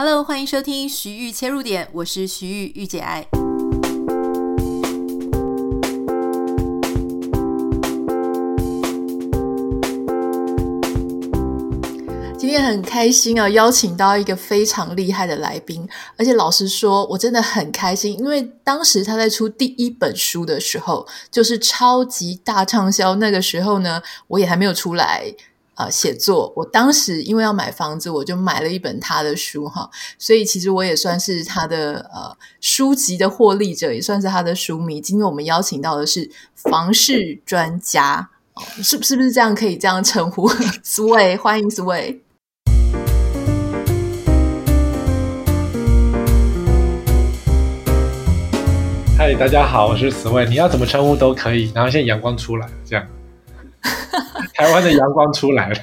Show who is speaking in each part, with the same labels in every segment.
Speaker 1: Hello，欢迎收听徐玉切入点，我是徐玉玉姐爱。今天很开心啊，邀请到一个非常厉害的来宾，而且老实说，我真的很开心，因为当时他在出第一本书的时候，就是超级大畅销，那个时候呢，我也还没有出来。呃，写作，我当时因为要买房子，我就买了一本他的书哈，所以其实我也算是他的呃书籍的获利者，也算是他的书迷。今天我们邀请到的是房事专家，哦、是是不是这样可以这样称呼？Sway，欢迎 Sway。
Speaker 2: 嗨，大家好，我是 Sway，你要怎么称呼都可以。然后现在阳光出来，这样。台湾的阳光出来了，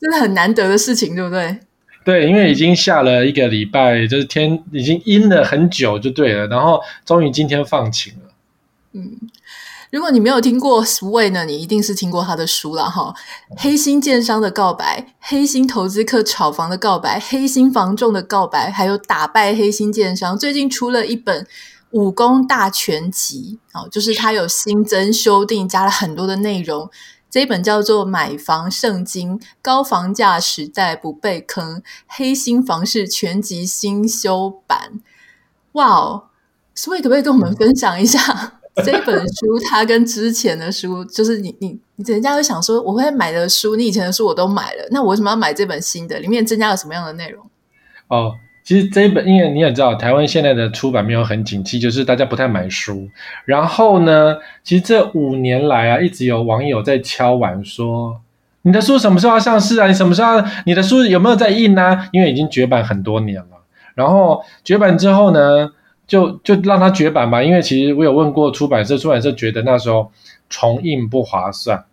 Speaker 1: 真的很难得的事情，对不对？
Speaker 2: 对，因为已经下了一个礼拜，就是天已经阴了很久，就对了。然后终于今天放晴了。
Speaker 1: 嗯，如果你没有听过 Sway 呢，你一定是听过他的书了哈。黑心建商的告白，黑心投资客炒房的告白，黑心房仲的告白，还有打败黑心建商。最近出了一本武功大全集，哦，就是他有新增修订，加了很多的内容。这一本叫做《买房圣经》，高房价时代不被坑，黑心房市全集新修版。哇哦！所以可不可以跟我们分享一下 这本书？它跟之前的书，就是你你你，人家会想说，我会买的书，你以前的书我都买了，那我为什么要买这本新的？里面增加了什么样的内容？
Speaker 2: 哦。其实这一本，因为你也知道，台湾现在的出版没有很景气，就是大家不太买书。然后呢，其实这五年来啊，一直有网友在敲碗说：“你的书什么时候要上市啊？你什么时候？你的书有没有在印啊？”因为已经绝版很多年了。然后绝版之后呢，就就让它绝版吧。因为其实我有问过出版社，出版社觉得那时候重印不划算。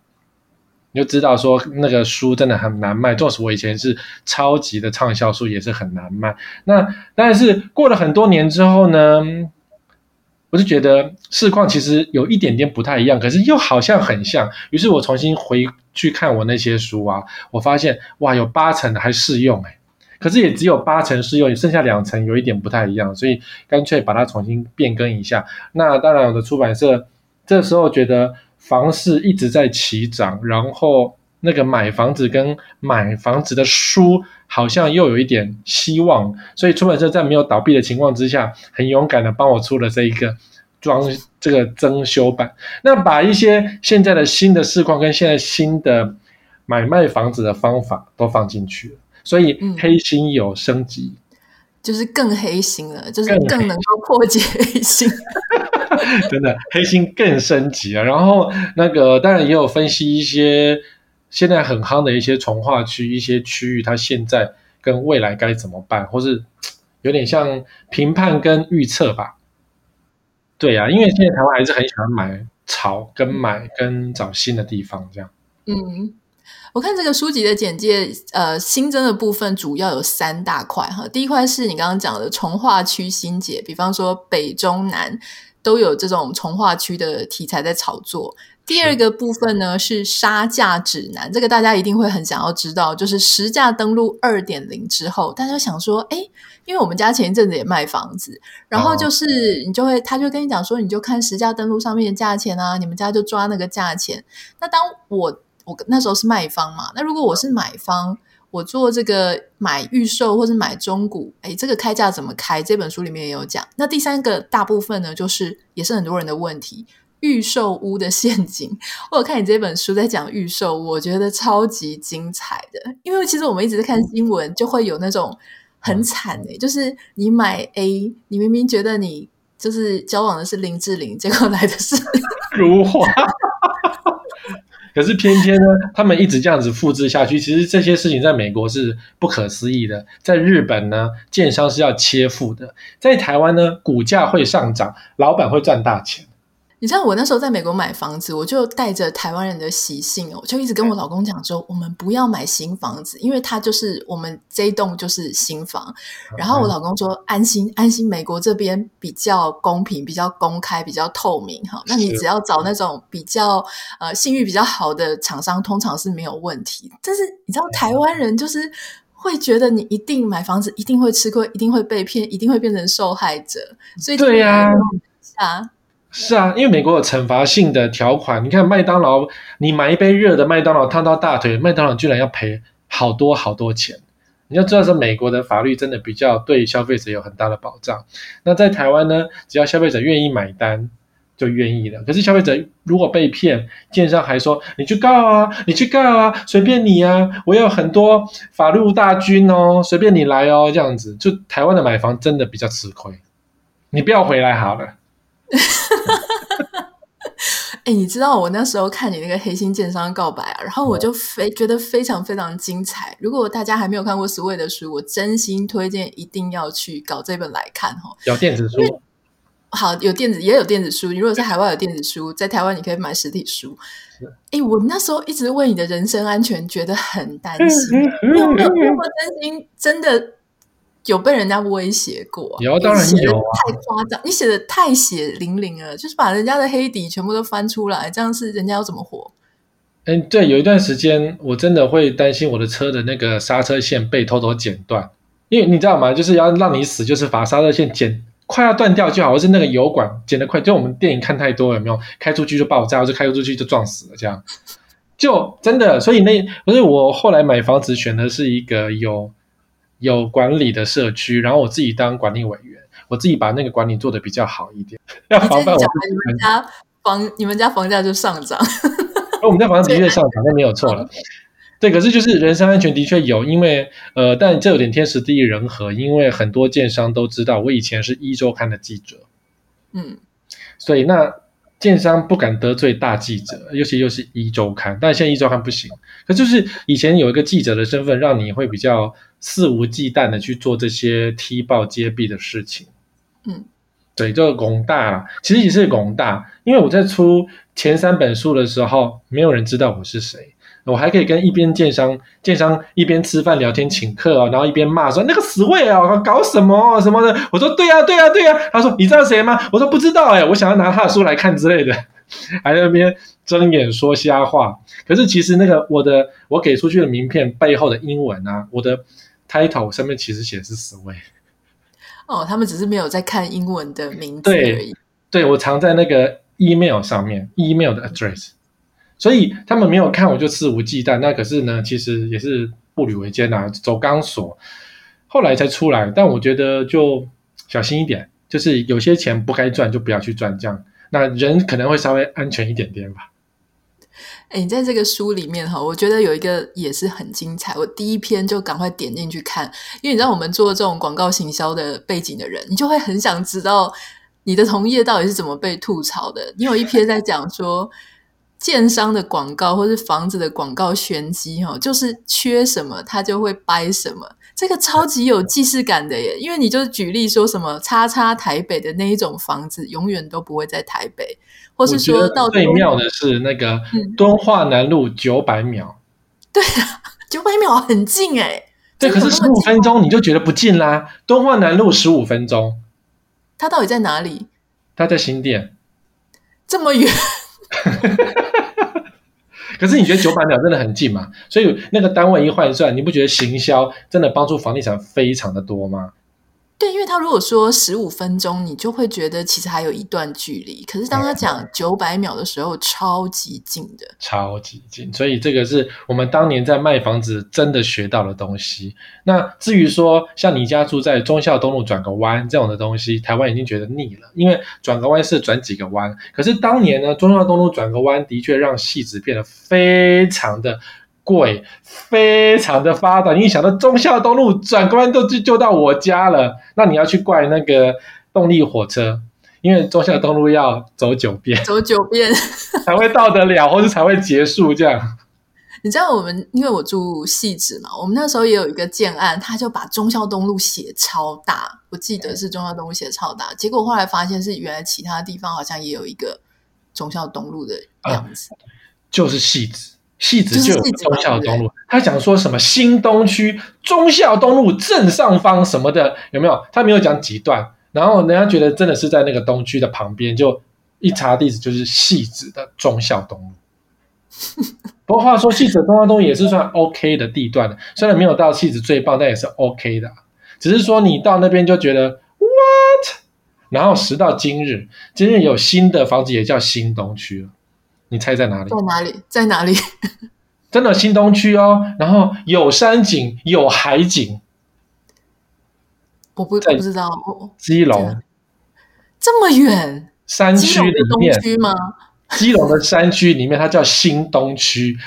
Speaker 2: 你就知道说那个书真的很难卖，纵使我以前是超级的畅销书，也是很难卖。那但是过了很多年之后呢，我就觉得市况其实有一点点不太一样，可是又好像很像。于是我重新回去看我那些书啊，我发现哇，有八成的还适用哎，可是也只有八成适用，剩下两成有一点不太一样，所以干脆把它重新变更一下。那当然，我的出版社这时候觉得。房市一直在起涨，然后那个买房子跟买房子的书好像又有一点希望，所以出版社在没有倒闭的情况之下，很勇敢的帮我出了这一个装这个增修版。那把一些现在的新的市况跟现在新的买卖房子的方法都放进去了，所以黑心有升级，
Speaker 1: 嗯、就是更黑心了，就是更能够破解黑心。
Speaker 2: 真的黑心更升级了，然后那个当然也有分析一些现在很夯的一些从化区、一些区域，它现在跟未来该怎么办，或是有点像评判跟预测吧。对呀、啊，因为现在台湾还是很喜欢买炒跟买跟找新的地方这样。
Speaker 1: 嗯，我看这个书籍的简介，呃，新增的部分主要有三大块哈。第一块是你刚刚讲的从化区新解，比方说北中南。都有这种从化区的题材在炒作。第二个部分呢是杀价指南，这个大家一定会很想要知道，就是实价登录二点零之后，大家想说，哎，因为我们家前一阵子也卖房子，然后就是你就会，他就跟你讲说，你就看实价登录上面的价钱啊，你们家就抓那个价钱。那当我我那时候是卖方嘛，那如果我是买方。我做这个买预售或是买中古，诶，这个开价怎么开？这本书里面也有讲。那第三个大部分呢，就是也是很多人的问题，预售屋的陷阱。我有看你这本书在讲预售，我觉得超级精彩的。因为其实我们一直在看新闻，就会有那种很惨的，就是你买 A，你明明觉得你就是交往的是林志玲，结果来的是
Speaker 2: 如花。可是偏偏呢，他们一直这样子复制下去。其实这些事情在美国是不可思议的，在日本呢，建商是要切腹的；在台湾呢，股价会上涨，老板会赚大钱。
Speaker 1: 你知道我那时候在美国买房子，我就带着台湾人的习性，我就一直跟我老公讲说，我们不要买新房子，因为它就是我们这一栋就是新房。然后我老公说，安心安心，美国这边比较公平、比较公开、比较透明哈。那你只要找那种比较呃信誉比较好的厂商，通常是没有问题。但是你知道台湾人就是会觉得你一定买房子一定会吃亏，一定会被骗，一定会变成受害者。所以
Speaker 2: 对呀，
Speaker 1: 啊，
Speaker 2: 是啊，因为美国有惩罚性的条款。你看麦当劳，你买一杯热的麦当劳烫到大腿，麦当劳居然要赔好多好多钱。你要知道，是美国的法律真的比较对消费者有很大的保障。那在台湾呢，只要消费者愿意买单。就愿意了。可是消费者如果被骗，建商还说你去告啊，你去告啊，随便你啊，我有很多法律大军哦，随便你来哦，这样子。就台湾的买房真的比较吃亏，你不要回来好了。
Speaker 1: 哎、欸，你知道我那时候看你那个黑心建商告白啊，然后我就非觉得非常非常精彩。如果大家还没有看过 Sway 的书，我真心推荐一定要去搞这本来看哈。
Speaker 2: 有电子书。
Speaker 1: 好，有电子也有电子书。你如果在海外有电子书，在台湾你可以买实体书。哎、欸，我那时候一直为你的人身安全觉得很担心，你有没有担心真的有被人家威胁过？
Speaker 2: 有，当然有啊！
Speaker 1: 太夸张，你写的太血淋淋了，就是把人家的黑底全部都翻出来，这样是人家要怎么活？
Speaker 2: 哎、欸，对，有一段时间我真的会担心我的车的那个刹车线被偷偷剪断，因为你知道吗？就是要让你死，就是把刹车线剪。快要断掉就好，或是那个油管剪得快，就我们电影看太多了，有没有？开出去就爆炸，或者开出去就撞死了，这样就真的。所以那所以我后来买房子选的是一个有有管理的社区，然后我自己当管理委员，我自己把那个管理做的比较好一点，要防范我
Speaker 1: 你们家房你们家房价就上涨，
Speaker 2: 我们家房子的确上涨，那没有错了。对，可是就是人身安全的确有，因为呃，但这有点天时地利人和，因为很多建商都知道我以前是一周刊的记者，
Speaker 1: 嗯，
Speaker 2: 所以那建商不敢得罪大记者，尤其又是一周刊，但现在一周刊不行。可就是以前有一个记者的身份，让你会比较肆无忌惮的去做这些踢爆揭弊的事情，
Speaker 1: 嗯，
Speaker 2: 对，就广大了，其实也是广大，因为我在出前三本书的时候，没有人知道我是谁。我还可以跟一边建商，建商一边吃饭聊天请客啊，然后一边骂说那个死位啊，搞什么什么的。我说对呀对呀对呀。他说你知道谁吗？我说不知道哎，我想要拿他的书来看之类的，还在那边睁眼说瞎话。可是其实那个我的我给出去的名片背后的英文啊，我的 title 上面其实写的是死位。
Speaker 1: 哦，他们只是没有在看英文的名字而已。
Speaker 2: 对，对我藏在那个 email 上面，email 的 address。所以他们没有看我就肆无忌惮，那可是呢，其实也是步履维艰呐，走钢索，后来才出来。但我觉得就小心一点，就是有些钱不该赚就不要去赚，这样那人可能会稍微安全一点点吧。
Speaker 1: 哎，你在这个书里面哈，我觉得有一个也是很精彩，我第一篇就赶快点进去看，因为你知道我们做这种广告行销的背景的人，你就会很想知道你的同业到底是怎么被吐槽的。你有一篇在讲说。建商的广告或是房子的广告玄机哈，就是缺什么他就会掰什么，这个超级有既视感的耶。因为你就举例说什么叉叉台北的那一种房子，永远都不会在台北，或是说到
Speaker 2: 最妙的是那个敦化南路九百秒，
Speaker 1: 嗯、对啊，九百秒很近哎，
Speaker 2: 对，可是十五分钟你就觉得不近啦。敦化南路十五分钟，
Speaker 1: 它到底在哪里？
Speaker 2: 它在新店，
Speaker 1: 这么远。
Speaker 2: 可是你觉得九百秒真的很近吗？所以那个单位一换算，你不觉得行销真的帮助房地产非常的多吗？
Speaker 1: 对，因为他如果说十五分钟，你就会觉得其实还有一段距离。可是当他讲九百秒的时候，超级近的，
Speaker 2: 超级近。所以这个是我们当年在卖房子真的学到的东西。那至于说像你家住在忠孝东路转个弯这种的东西，台湾已经觉得腻了，因为转个弯是转几个弯。可是当年呢，忠孝东路转个弯的确让戏子变得非常的。贵，非常的发达。你一想到忠孝东路转个弯都就就到我家了，那你要去怪那个动力火车，因为忠孝东路要走九遍，
Speaker 1: 走九遍
Speaker 2: 才会到得了，或者才会结束这样。
Speaker 1: 你知道我们，因为我住戏子嘛，我们那时候也有一个建案，他就把忠孝东路写超大，我记得是忠孝东路写超大，结果后来发现是原来其他地方好像也有一个忠孝东路的样子，
Speaker 2: 啊、就是汐止。汐止就有忠孝东路，他讲说什么新东区忠孝东路正上方什么的，有没有？他没有讲几段，然后人家觉得真的是在那个东区的旁边，就一查地址就是戏子的忠孝东路。不过话说，汐止东花东也是算 OK 的地段的，虽然没有到戏子最棒，但也是 OK 的。只是说你到那边就觉得 What？然后时到今日，今日有新的房子也叫新东区了，你猜在哪里？
Speaker 1: 在哪里？在哪里？
Speaker 2: 真的新东区哦，然后有山景，有海景。
Speaker 1: 我不不知道，
Speaker 2: 基隆
Speaker 1: 这么远，
Speaker 2: 山区里面
Speaker 1: 东区吗？
Speaker 2: 基隆的山区里面，它叫新东区。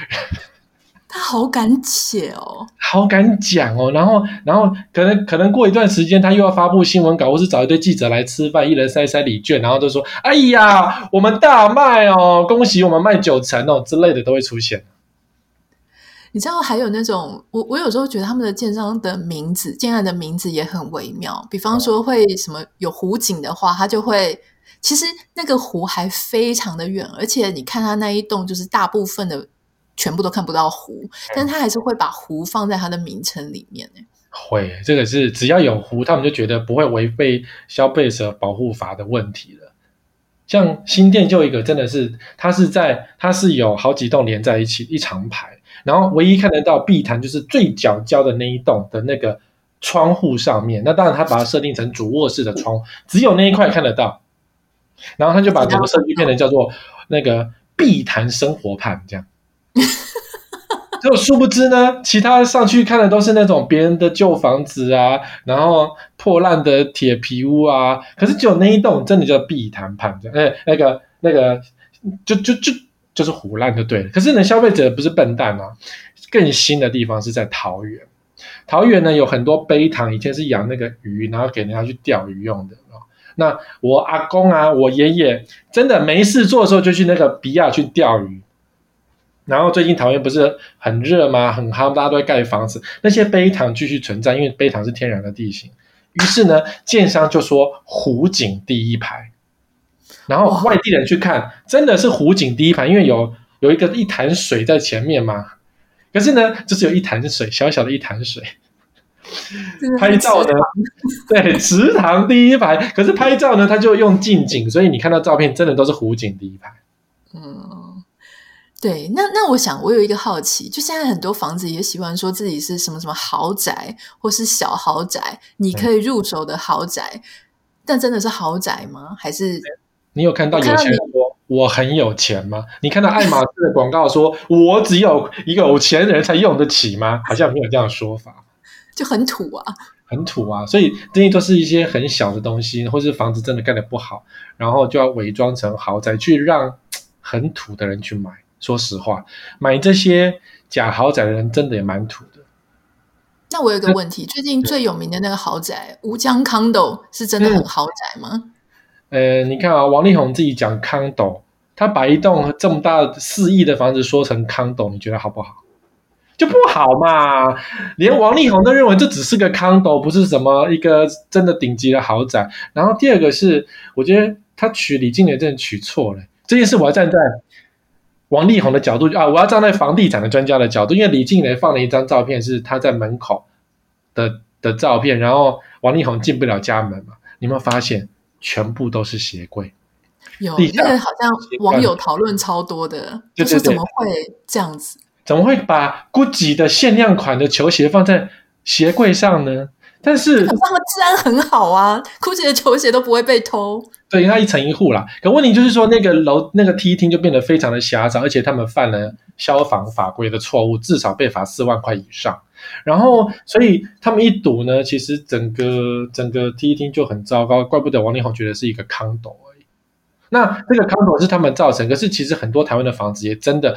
Speaker 1: 他好敢写哦，
Speaker 2: 好敢讲哦。然后，然后可能可能过一段时间，他又要发布新闻稿，或是找一堆记者来吃饭，一人塞塞礼券，然后就说：“哎呀，我们大卖哦，恭喜我们卖九成哦之类的都会出现。”
Speaker 1: 你知道还有那种，我我有时候觉得他们的建商的名字，建案的名字也很微妙。比方说会什么有湖景的话，他就会其实那个湖还非常的远，而且你看他那一栋，就是大部分的全部都看不到湖，但他还是会把湖放在他的名称里面呢。
Speaker 2: 会，这个是只要有湖，他们就觉得不会违背消费者保护法的问题了。像新店就一个，真的是它是在它是有好几栋连在一起一长排。然后唯一看得到碧潭就是最角角的那一栋的那个窗户上面，那当然他把它设定成主卧室的窗，只有那一块看得到。然后他就把整个设计变成叫做那个碧潭生活畔这样。就殊不知呢，其他上去看的都是那种别人的旧房子啊，然后破烂的铁皮屋啊，可是只有那一栋真的叫碧潭畔这样。哎，那个那个就就就。就是唬烂就对了，可是呢，消费者不是笨蛋啊。更新的地方是在桃园，桃园呢有很多陂塘，以前是养那个鱼，然后给人家去钓鱼用的。那我阿公啊，我爷爷真的没事做的时候就去那个比亚去钓鱼。然后最近桃园不是很热吗？很夯，大家都在盖房子，那些陂塘继续存在，因为陂塘是天然的地形。于是呢，建商就说湖景第一排。然后外地人去看，真的是湖景第一排，因为有有一个一潭水在前面嘛。可是呢，就是有一潭水，小小的一潭水。拍照呢，对，池塘第一排。可是拍照呢，他就用近景，所以你看到照片，真的都是湖景第一排。
Speaker 1: 嗯，对。那那我想，我有一个好奇，就现在很多房子也喜欢说自己是什么什么豪宅，或是小豪宅，你可以入手的豪宅，嗯、但真的是豪宅吗？还是？
Speaker 2: 你有看到有钱人说我很有钱吗？你看到爱马仕的广告说我只有一个有钱人才用得起吗？好像没有这样的说法，
Speaker 1: 就很土啊，
Speaker 2: 很土啊。所以这些都是一些很小的东西，或是房子真的盖的不好，然后就要伪装成豪宅去让 很土的人去买。说实话，买这些假豪宅的人真的也蛮土的。
Speaker 1: 那我有个问题，最近最有名的那个豪宅吴江 Condo 是真的很豪宅吗？
Speaker 2: 呃，你看啊，王力宏自己讲 condo，他把一栋这么大四亿的房子说成 condo，你觉得好不好？就不好嘛！连王力宏都认为这只是个 condo，不是什么一个真的顶级的豪宅。然后第二个是，我觉得他娶李静蕾真的娶错了。这件事我要站在王力宏的角度啊，我要站在房地产的专家的角度，因为李静蕾放了一张照片是他在门口的的照片，然后王力宏进不了家门嘛，你有没有发现？全部都是鞋柜，
Speaker 1: 有那个好像网友讨论超多的，就是怎么会这样子？
Speaker 2: 怎么会把 GUCCI 的限量款的球鞋放在鞋柜上呢？但是他们
Speaker 1: 治安很好啊，GUCCI 的球鞋都不会被偷。
Speaker 2: 对，因为它一层一户啦。可问题就是说，那个楼那个梯厅就变得非常的狭窄，而且他们犯了消防法规的错误，至少被罚四万块以上。然后，所以他们一赌呢，其实整个整个梯厅就很糟糕，怪不得王力宏觉得是一个 condo 而已。那这个 condo 是他们造成，可是其实很多台湾的房子也真的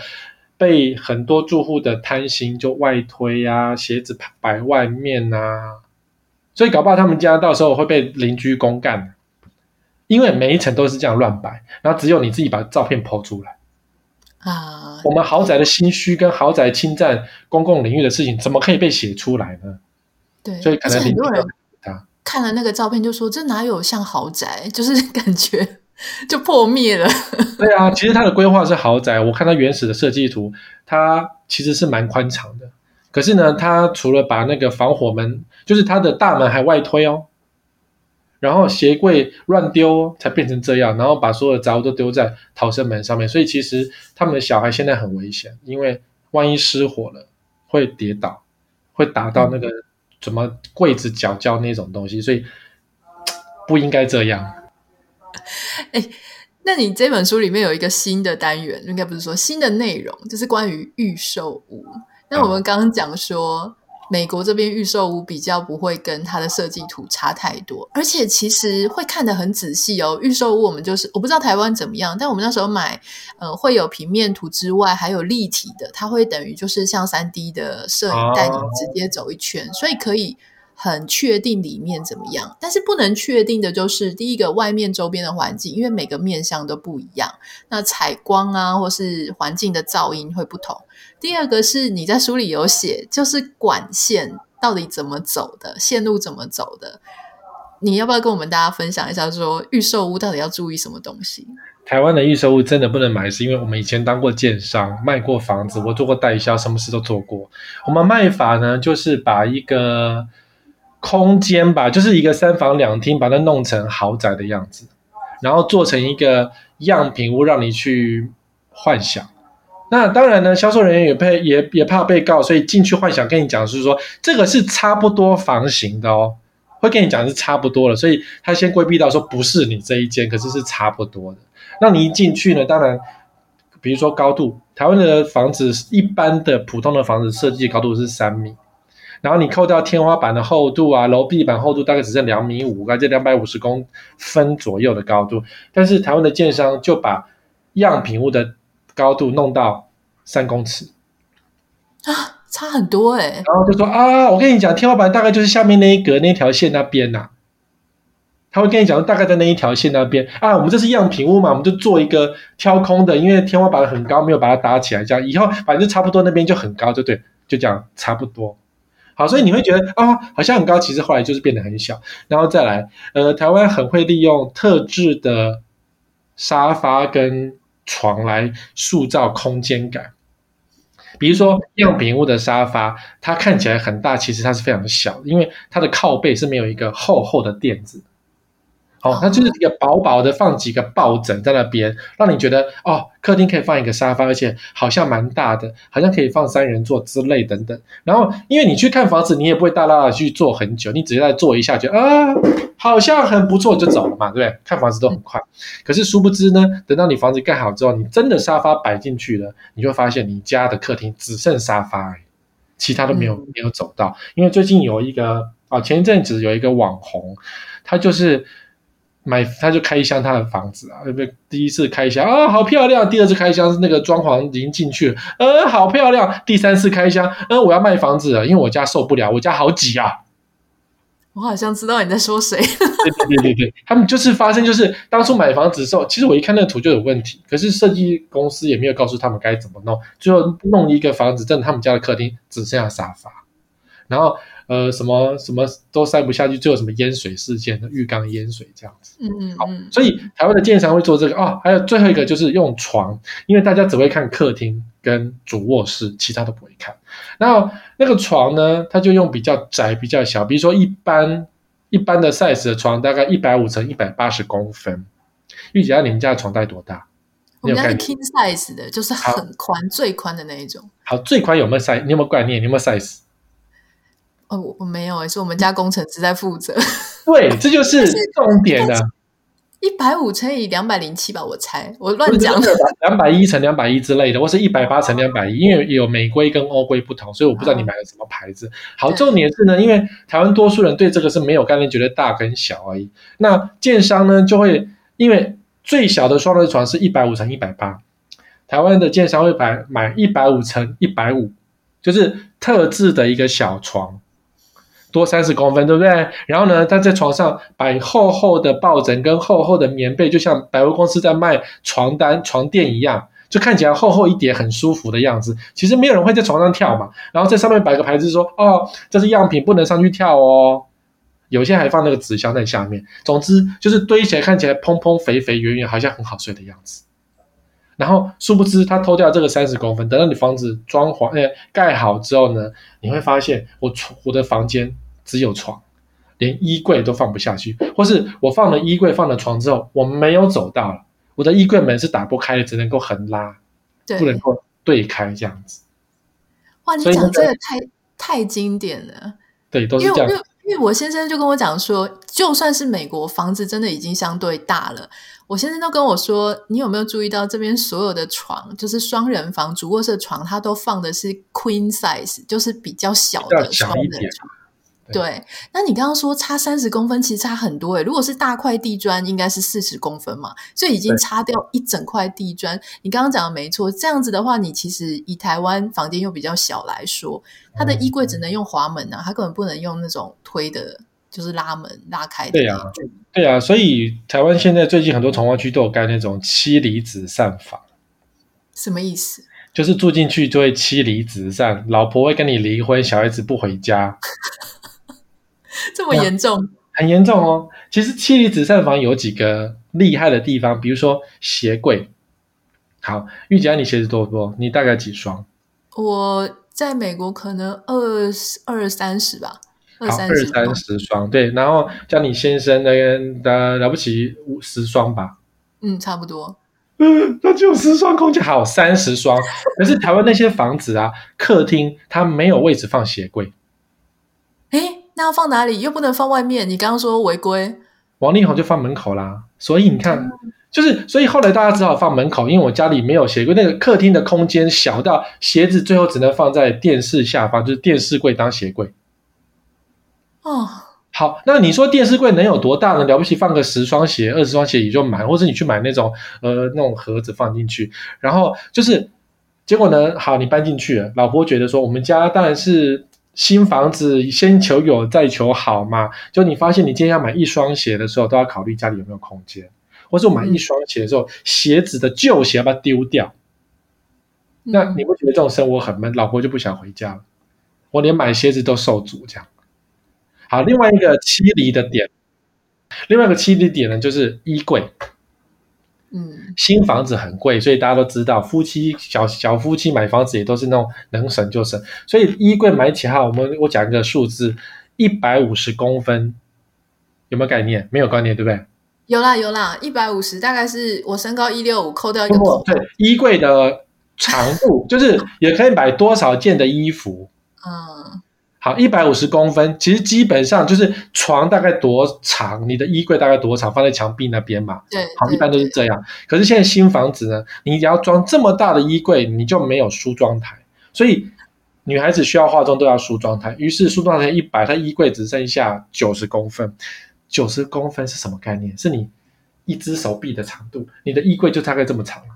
Speaker 2: 被很多住户的贪心就外推啊，鞋子摆外面啊，所以搞不好他们家到时候会被邻居公干，因为每一层都是这样乱摆，然后只有你自己把照片 po 出来。
Speaker 1: 啊，
Speaker 2: 我们豪宅的心虚跟豪宅侵占公共领域的事情，怎么可以被写出来呢？
Speaker 1: 对，
Speaker 2: 所以可能
Speaker 1: 很多人看了那个照片就说：“这哪有像豪宅？就是感觉就破灭了。”
Speaker 2: 对啊，其实它的规划是豪宅。我看它原始的设计图，它其实是蛮宽敞的。可是呢，它除了把那个防火门，就是它的大门还外推哦。然后鞋柜乱丢才变成这样，然后把所有的杂物都丢在逃生门上面，所以其实他们的小孩现在很危险，因为万一失火了会跌倒，会打到那个什么柜子角角那种东西，所以 不应该这样。
Speaker 1: 哎，那你这本书里面有一个新的单元，应该不是说新的内容，就是关于预售屋。那我们刚刚讲说。美国这边预售屋比较不会跟它的设计图差太多，而且其实会看得很仔细哦。预售屋我们就是我不知道台湾怎么样，但我们那时候买，呃，会有平面图之外还有立体的，它会等于就是像三 D 的摄影带你直接走一圈，所以可以很确定里面怎么样。但是不能确定的就是第一个外面周边的环境，因为每个面向都不一样，那采光啊或是环境的噪音会不同。第二个是你在书里有写，就是管线到底怎么走的，线路怎么走的，你要不要跟我们大家分享一下说，预售屋到底要注意什么东西？
Speaker 2: 台湾的预售屋真的不能买，是因为我们以前当过建商，卖过房子，我做过代销，什么事都做过。我们卖法呢，就是把一个空间吧，就是一个三房两厅，把它弄成豪宅的样子，然后做成一个样品屋，让你去幻想。那当然呢，销售人员也怕也也怕被告，所以进去幻想跟你讲是说，这个是差不多房型的哦，会跟你讲是差不多的，所以他先规避到说不是你这一间，可是是差不多的。那你一进去呢，当然，比如说高度，台湾的房子一般的普通的房子设计高度是三米，然后你扣掉天花板的厚度啊，楼壁板厚度大概只剩两米五，啊，这两百五十公分左右的高度，但是台湾的建商就把样品屋的高度弄到三公尺
Speaker 1: 啊，差很多哎、欸。
Speaker 2: 然后就说啊，我跟你讲，天花板大概就是下面那一格那条线那边呐、啊。他会跟你讲，大概在那一条线那边啊。我们这是样品屋嘛，我们就做一个挑空的，因为天花板很高，没有把它搭起来。这样以后反正差不多那边就很高，就对，就这样差不多。好，所以你会觉得啊，好像很高，其实后来就是变得很小。然后再来，呃，台湾很会利用特制的沙发跟。床来塑造空间感，比如说样品屋的沙发，它看起来很大，其实它是非常小，因为它的靠背是没有一个厚厚的垫子。哦，它就是一个薄薄的，放几个抱枕在那边，让你觉得哦，客厅可以放一个沙发，而且好像蛮大的，好像可以放三人座之类等等。然后，因为你去看房子，你也不会大大的去坐很久，你只是在坐一下，觉得啊，好像很不错，就走了嘛，对不对？看房子都很快。可是殊不知呢，等到你房子盖好之后，你真的沙发摆进去了，你就会发现你家的客厅只剩沙发，其他都没有没有走到。因为最近有一个啊，前一阵子有一个网红，他就是。买他就开箱他的房子啊，对不对？第一次开箱啊，好漂亮。第二次开箱是那个装潢已经进去了，呃，好漂亮。第三次开箱，呃，我要卖房子了，因为我家受不了，我家好挤啊。
Speaker 1: 我好像知道你在说谁。
Speaker 2: 对对对对对，他们就是发生，就是当初买房子的时候，其实我一看那个图就有问题，可是设计公司也没有告诉他们该怎么弄，最后弄一个房子，真的他们家的客厅只剩下沙发，然后。呃，什么什么都塞不下去，最后什么淹水事件的浴缸淹水这样子。
Speaker 1: 嗯嗯，好，
Speaker 2: 所以台湾的建商会做这个哦。还有最后一个就是用床，因为大家只会看客厅跟主卧室，其他都不会看。然后那个床呢，它就用比较窄、比较小，比如说一般一般的 size 的床，大概一百五乘一百八十公分。玉姐，你们家的床带多大？
Speaker 1: 我们家是 king size 的，就是很宽、最宽的那一种。
Speaker 2: 好，最宽有没有 size？你有没有概念？你有没有 size？
Speaker 1: 哦，我我没有诶，是我们家工程师在负责。
Speaker 2: 对，这就是 重点的。
Speaker 1: 一百五乘以两百零七吧，我猜，我乱讲
Speaker 2: 的。两百一乘两百一之类的，或是一百八乘两百一，因为有美规跟欧规不同，所以我不知道你买的什么牌子。好，重点是呢，因为台湾多数人对这个是没有概念，觉得大跟小而已。那建商呢，就会因为最小的双人床是一百五乘一百八，台湾的建商会买买一百五乘一百五，就是特制的一个小床。多三十公分，对不对？然后呢，他在床上摆厚厚的抱枕跟厚厚的棉被，就像百货公司在卖床单、床垫一样，就看起来厚厚一叠，很舒服的样子。其实没有人会在床上跳嘛。然后在上面摆个牌子说：“哦，这是样品，不能上去跳哦。”有些还放那个纸箱在下面。总之就是堆起来看起来蓬蓬肥肥、圆圆，好像很好睡的样子。然后殊不知他偷掉这个三十公分，等到你房子装潢诶盖好之后呢，你会发现我我的房间只有床，连衣柜都放不下去，或是我放了衣柜放了床之后，我没有走道了，我的衣柜门是打不开的，只能够横拉，对不能够对开这样子。
Speaker 1: 哇，你讲这个太太经典了。
Speaker 2: 对，都是这样。
Speaker 1: 因为我先生就跟我讲说，就算是美国房子真的已经相对大了，我先生都跟我说，你有没有注意到这边所有的床，就是双人房、主卧室的床，它都放的是 queen size，就是比较小的双人床。对，那你刚刚说差三十公分，其实差很多诶。如果是大块地砖，应该是四十公分嘛，所以已经差掉一整块地砖。你刚刚讲的没错，这样子的话，你其实以台湾房间又比较小来说，它的衣柜只能用滑门啊，它根本不能用那种推的，就是拉门拉开的。
Speaker 2: 对呀、啊，对呀、啊，所以台湾现在最近很多重划区都有盖那种妻离子散房，
Speaker 1: 什么意思？
Speaker 2: 就是住进去就会妻离子散，老婆会跟你离婚，小孩子不回家。
Speaker 1: 这么严重？
Speaker 2: 很严重哦。其实妻离子散房有几个厉害的地方，比如说鞋柜。好，玉姐，你鞋子多不多？你大概几双？
Speaker 1: 我在美国可能二二三十吧，二三
Speaker 2: 十二三十双。对，然后叫你先生那边的了不起五十双吧。
Speaker 1: 嗯，差不多。
Speaker 2: 嗯，那就十双空间，还有三十双。可是台湾那些房子啊，客厅它没有位置放鞋柜。
Speaker 1: 诶那要放哪里？又不能放外面。你刚刚说违规，
Speaker 2: 王力宏就放门口啦。所以你看，嗯、就是所以后来大家只好放门口，因为我家里没有鞋柜，那个客厅的空间小到鞋子最后只能放在电视下方，就是电视柜当鞋柜。
Speaker 1: 哦，
Speaker 2: 好，那你说电视柜能有多大呢？了不起放个十双鞋、二十双鞋也就满，或者你去买那种呃那种盒子放进去，然后就是结果呢？好，你搬进去了，老婆觉得说我们家当然是。新房子先求有再求好嘛，就你发现你今天要买一双鞋的时候，都要考虑家里有没有空间，或者我买一双鞋的时候，嗯、鞋子的旧鞋要不要丢掉？嗯、那你不觉得这种生活很闷？老婆就不想回家了，我连买鞋子都受阻这样。好，另外一个妻离的点，另外一个妻离点呢，就是衣柜。
Speaker 1: 嗯，
Speaker 2: 新房子很贵，所以大家都知道，夫妻小小夫妻买房子也都是那种能省就省。所以衣柜买起哈，我们我讲一个数字，一百五十公分，有没有概念？没有概念，对不对？
Speaker 1: 有啦有啦，一百五十大概是我身高一六五，扣掉一个孔。
Speaker 2: 对，衣柜的长度就是也可以买多少件的衣服。
Speaker 1: 嗯。
Speaker 2: 好，一百五十公分，其实基本上就是床大概多长，你的衣柜大概多长，放在墙壁那边嘛。
Speaker 1: 对，
Speaker 2: 好，一般都是这样。可是现在新房子呢，你要装这么大的衣柜，你就没有梳妆台，所以女孩子需要化妆都要梳妆台。于是梳妆台一摆，它衣柜只剩下九十公分。九十公分是什么概念？是你一只手臂的长度，你的衣柜就大概这么长了。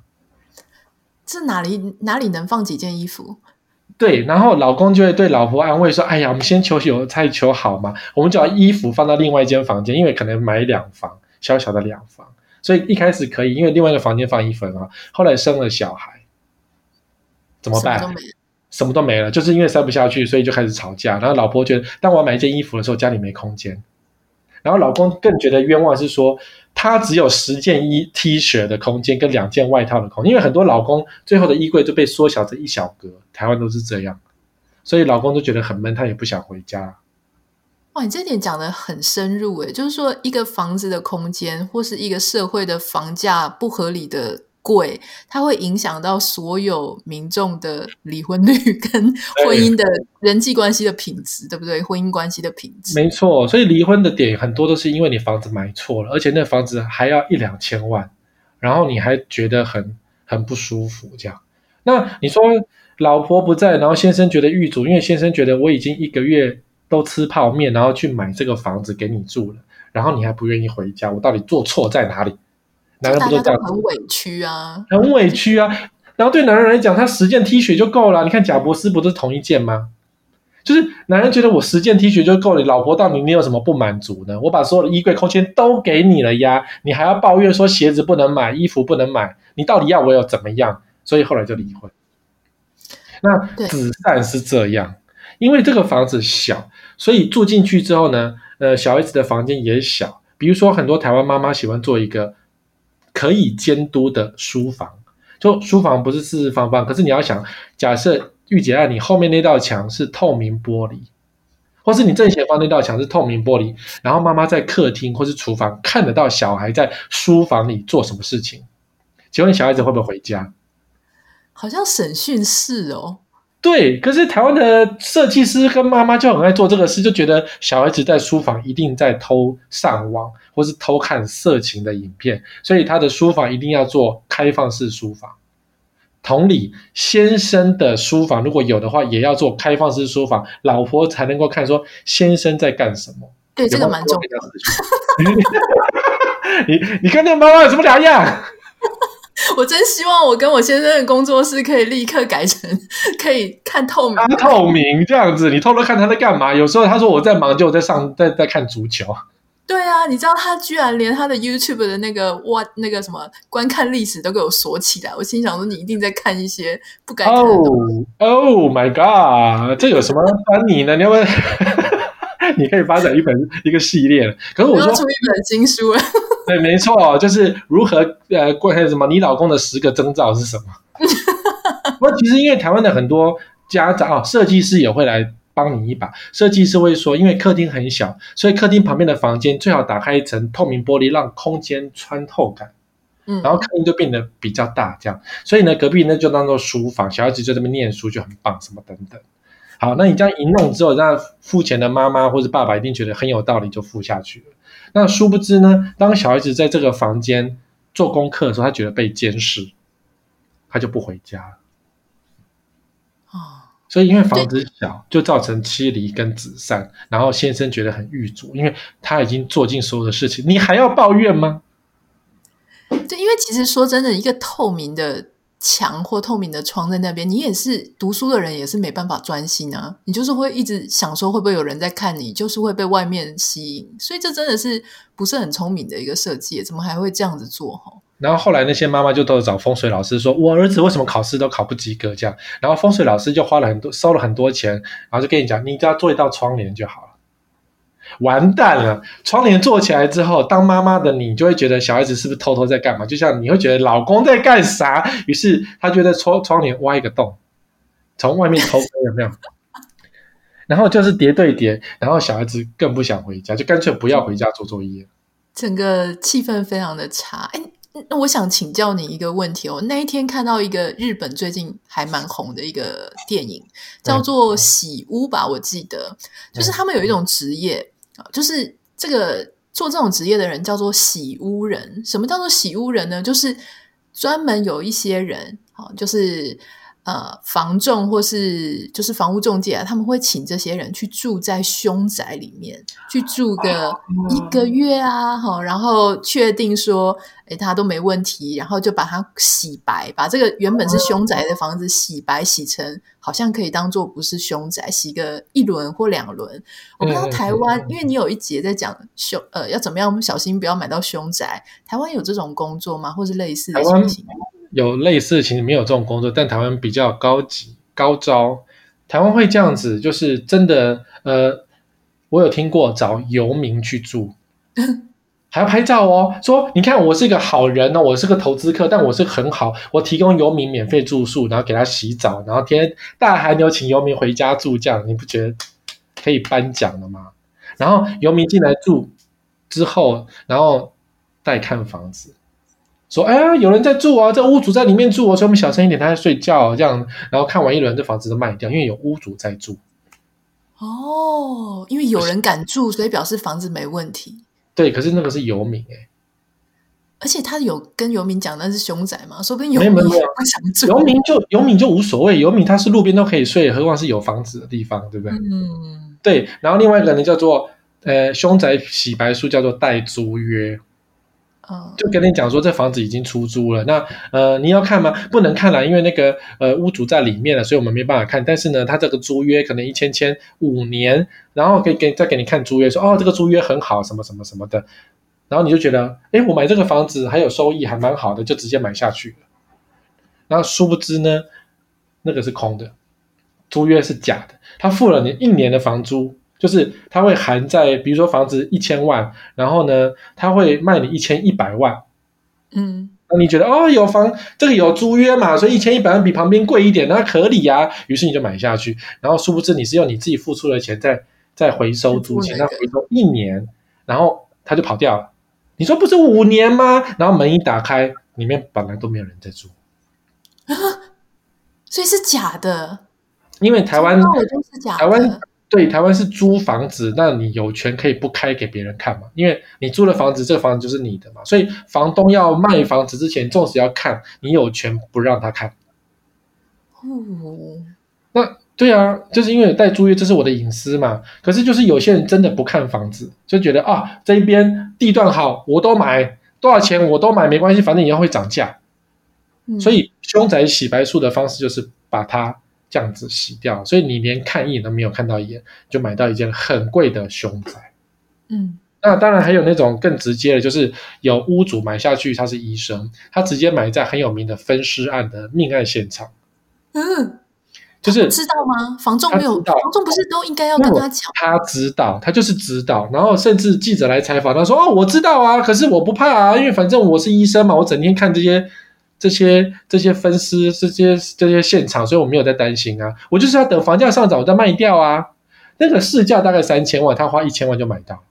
Speaker 1: 这哪里哪里能放几件衣服？
Speaker 2: 对，然后老公就会对老婆安慰说：“哎呀，我们先求有，再求好嘛。我们就把衣服放到另外一间房间，因为可能买两房，小小的两房，所以一开始可以，因为另外一个房间放衣服嘛。后来生了小孩，怎么办？什么都没了，什么都没了，就是因为塞不下去，所以就开始吵架。然后老婆觉得，当我买一件衣服的时候，家里没空间。然后老公更觉得冤枉，是说。”他只有十件衣 T 恤的空间跟两件外套的空间，因为很多老公最后的衣柜就被缩小成一小格，台湾都是这样，所以老公都觉得很闷，他也不想回家。
Speaker 1: 哇，你这点讲的很深入诶，就是说一个房子的空间或是一个社会的房价不合理的。贵，它会影响到所有民众的离婚率 跟婚姻的人际关系的品质，对不对？婚姻关系的品质，
Speaker 2: 没错。所以离婚的点很多都是因为你房子买错了，而且那房子还要一两千万，然后你还觉得很很不舒服，这样。那你说老婆不在，然后先生觉得郁卒，因为先生觉得我已经一个月都吃泡面，然后去买这个房子给你住了，然后你还不愿意回家，我到底做错在哪里？男人不都这样，
Speaker 1: 很委屈啊，
Speaker 2: 很委屈啊。然后对男人来讲，他十件 T 恤就够了。你看贾伯斯不都是同一件吗？就是男人觉得我十件 T 恤就够了，老婆到底你有什么不满足呢？我把所有的衣柜空间都给你了呀，你还要抱怨说鞋子不能买，衣服不能买，你到底要我有怎么样？所以后来就离婚。那子善是这样，因为这个房子小，所以住进去之后呢，呃，小孩子的房间也小。比如说很多台湾妈妈喜欢做一个。可以监督的书房，就书房不是四四方方，可是你要想，假设御姐案你后面那道墙是透明玻璃，或是你正前方那道墙是透明玻璃，然后妈妈在客厅或是厨房看得到小孩在书房里做什么事情，请问小孩子会不会回家？
Speaker 1: 好像审讯室哦。
Speaker 2: 对，可是台湾的设计师跟妈妈就很爱做这个事，就觉得小孩子在书房一定在偷上网，或是偷看色情的影片，所以他的书房一定要做开放式书房。同理，先生的书房如果有的话，也要做开放式书房，老婆才能够看说先生在干什么。
Speaker 1: 对，这个蛮重要的。
Speaker 2: 你你跟那个妈妈有什么两样？
Speaker 1: 我真希望我跟我先生的工作室可以立刻改成可以看透明，
Speaker 2: 透明这样子，你偷偷看他在干嘛？有时候他说我在忙，就我在上在在看足球。
Speaker 1: 对啊，你知道他居然连他的 YouTube 的那个哇那个什么观看历史都给我锁起来，我心想说你一定在看一些不该看的东西。
Speaker 2: 哦、oh, oh、my god，这有什么翻你呢？你要不要？你可以发展一本一个系列了。可是我
Speaker 1: 说出一本新书了。
Speaker 2: 对，没错，就是如何呃，关什么？你老公的十个征兆是什么？不过其实因为台湾的很多家长啊、哦，设计师也会来。帮你一把，设计师会说，因为客厅很小，所以客厅旁边的房间最好打开一层透明玻璃，让空间穿透感。嗯，然后客厅就变得比较大，这样。所以呢，隔壁呢就当做书房，小孩子就在这边念书就很棒，什么等等。好，那你这样一弄之后，那付钱的妈妈或者爸爸一定觉得很有道理，就付下去了。那殊不知呢，当小孩子在这个房间做功课的时候，他觉得被监视，他就不回家了。所以，因为房子小，就造成妻离跟子散，然后先生觉得很郁卒，因为他已经做尽所有的事情，你还要抱怨吗？
Speaker 1: 对，因为其实说真的，一个透明的墙或透明的窗在那边，你也是读书的人，也是没办法专心啊。你就是会一直想说，会不会有人在看你，就是会被外面吸引。所以，这真的是不是很聪明的一个设计？怎么还会这样子做？哈。
Speaker 2: 然后后来那些妈妈就都找风水老师说，我儿子为什么考试都考不及格？这样，然后风水老师就花了很多，收了很多钱，然后就跟你讲，你只要做一道窗帘就好了。完蛋了，窗帘做起来之后，当妈妈的你就会觉得小孩子是不是偷偷在干嘛？就像你会觉得老公在干啥？于是他就在窗窗帘挖一个洞，从外面偷窥有没有？然后就是叠对叠，然后小孩子更不想回家，就干脆不要回家做作业。
Speaker 1: 整个气氛非常的差。哎。那我想请教你一个问题哦。那一天看到一个日本最近还蛮红的一个电影，叫做《洗屋》吧，我记得，就是他们有一种职业啊，就是这个做这种职业的人叫做洗屋人。什么叫做洗屋人呢？就是专门有一些人，啊，就是。呃，房仲或是就是房屋中介啊，他们会请这些人去住在凶宅里面，去住个一个月啊，好，然后确定说，诶，他都没问题，然后就把它洗白，把这个原本是凶宅的房子洗白，洗成好像可以当做不是凶宅，洗个一轮或两轮。我不知道台湾，因为你有一节在讲凶，呃，要怎么样小心不要买到凶宅。台湾有这种工作吗？或是类似的情形？
Speaker 2: 有类似的，其实没有这种工作，但台湾比较高级高招。台湾会这样子，就是真的，呃，我有听过找游民去住，还要拍照哦。说你看我是一个好人哦，我是个投资客，但我是很好，我提供游民免费住宿，然后给他洗澡，然后天大寒流请游民回家住，这样你不觉得可以颁奖了吗？然后游民进来住之后，然后带看房子。说，哎呀，有人在住啊，这屋主在里面住哦，所以我们小声一点，他在睡觉，这样，然后看完一轮，这房子都卖掉，因为有屋主在住。
Speaker 1: 哦，因为有人敢住，所以表示房子没问题。
Speaker 2: 对，可是那个是游民哎，
Speaker 1: 而且他有跟游民讲那是凶宅嘛？说不定游民不想住。
Speaker 2: 游民就游民就无所谓，游民他是路边都可以睡，何况是有房子的地方，对不对？嗯，对。然后另外一个呢，叫做呃凶宅洗白书，叫做代租约。就跟你讲说，这房子已经出租了。那呃，你要看吗？不能看了，因为那个呃屋主在里面了，所以我们没办法看。但是呢，他这个租约可能一签签五年，然后给给再给你看租约，说哦，这个租约很好，什么什么什么的。然后你就觉得，哎，我买这个房子还有收益，还蛮好的，就直接买下去了。然后殊不知呢，那个是空的，租约是假的，他付了你一年的房租。就是它会含在，比如说房子一千万，然后呢，它会卖你一千一百万，嗯，那你觉得哦，有房这个有租约嘛，所以一千一百万比旁边贵一点，那合理呀，啊，于是你就买下去，然后殊不知你是用你自己付出的钱在在回收租金，那回收一年，然后他就跑掉了。你说不是五年吗？然后门一打开，里面本来都没有人在住，
Speaker 1: 啊，所以是假的。
Speaker 2: 因为台湾
Speaker 1: 台湾
Speaker 2: 对台湾是租房子，那你有权可以不开给别人看嘛？因为你租了房子，这个房子就是你的嘛，所以房东要卖房子之前，纵使要看，你有权不让他看。
Speaker 1: 哦，
Speaker 2: 那对啊，就是因为带租约，这是我的隐私嘛。可是就是有些人真的不看房子，就觉得啊，这一边地段好，我都买，多少钱我都买，没关系，反正以后会涨价。嗯、所以凶宅洗白术的方式就是把它这样子洗掉，所以你连看一眼都没有看到一眼，就买到一件很贵的凶宅。
Speaker 1: 嗯，
Speaker 2: 那当然还有那种更直接的，就是有屋主买下去，他是医生，他直接买在很有名的分尸案的命案现场。
Speaker 1: 嗯，
Speaker 2: 就是
Speaker 1: 知道吗？房仲没有，房仲不是都应该要跟他讲？
Speaker 2: 他知道，他就是知道。然后甚至记者来采访，他说：“哦，我知道啊，可是我不怕啊，因为反正我是医生嘛，我整天看这些、这些、这些分尸、这些、这些现场，所以我没有在担心啊。我就是要等房价上涨，我再卖掉啊。那个市价大概三千万，他花一千万就买到。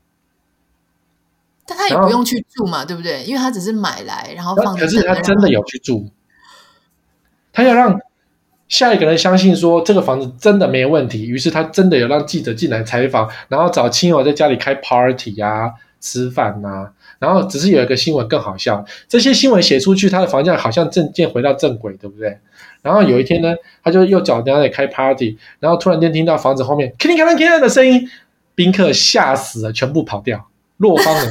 Speaker 1: 但他也不用去住嘛，对不对？因为他只是买来，然后放。
Speaker 2: 可是他真的有去住，他要让。下一个人相信说这个房子真的没问题，于是他真的有让记者进来采访，然后找亲友在家里开 party 呀、啊、吃饭呐、啊，然后只是有一个新闻更好笑，这些新闻写出去，他的房价好像渐渐回到正轨，对不对？然后有一天呢，他就又找人家来开 party，然后突然间听到房子后面叮叮当当叮当的声音，宾客吓死了，全部跑掉，落荒而逃。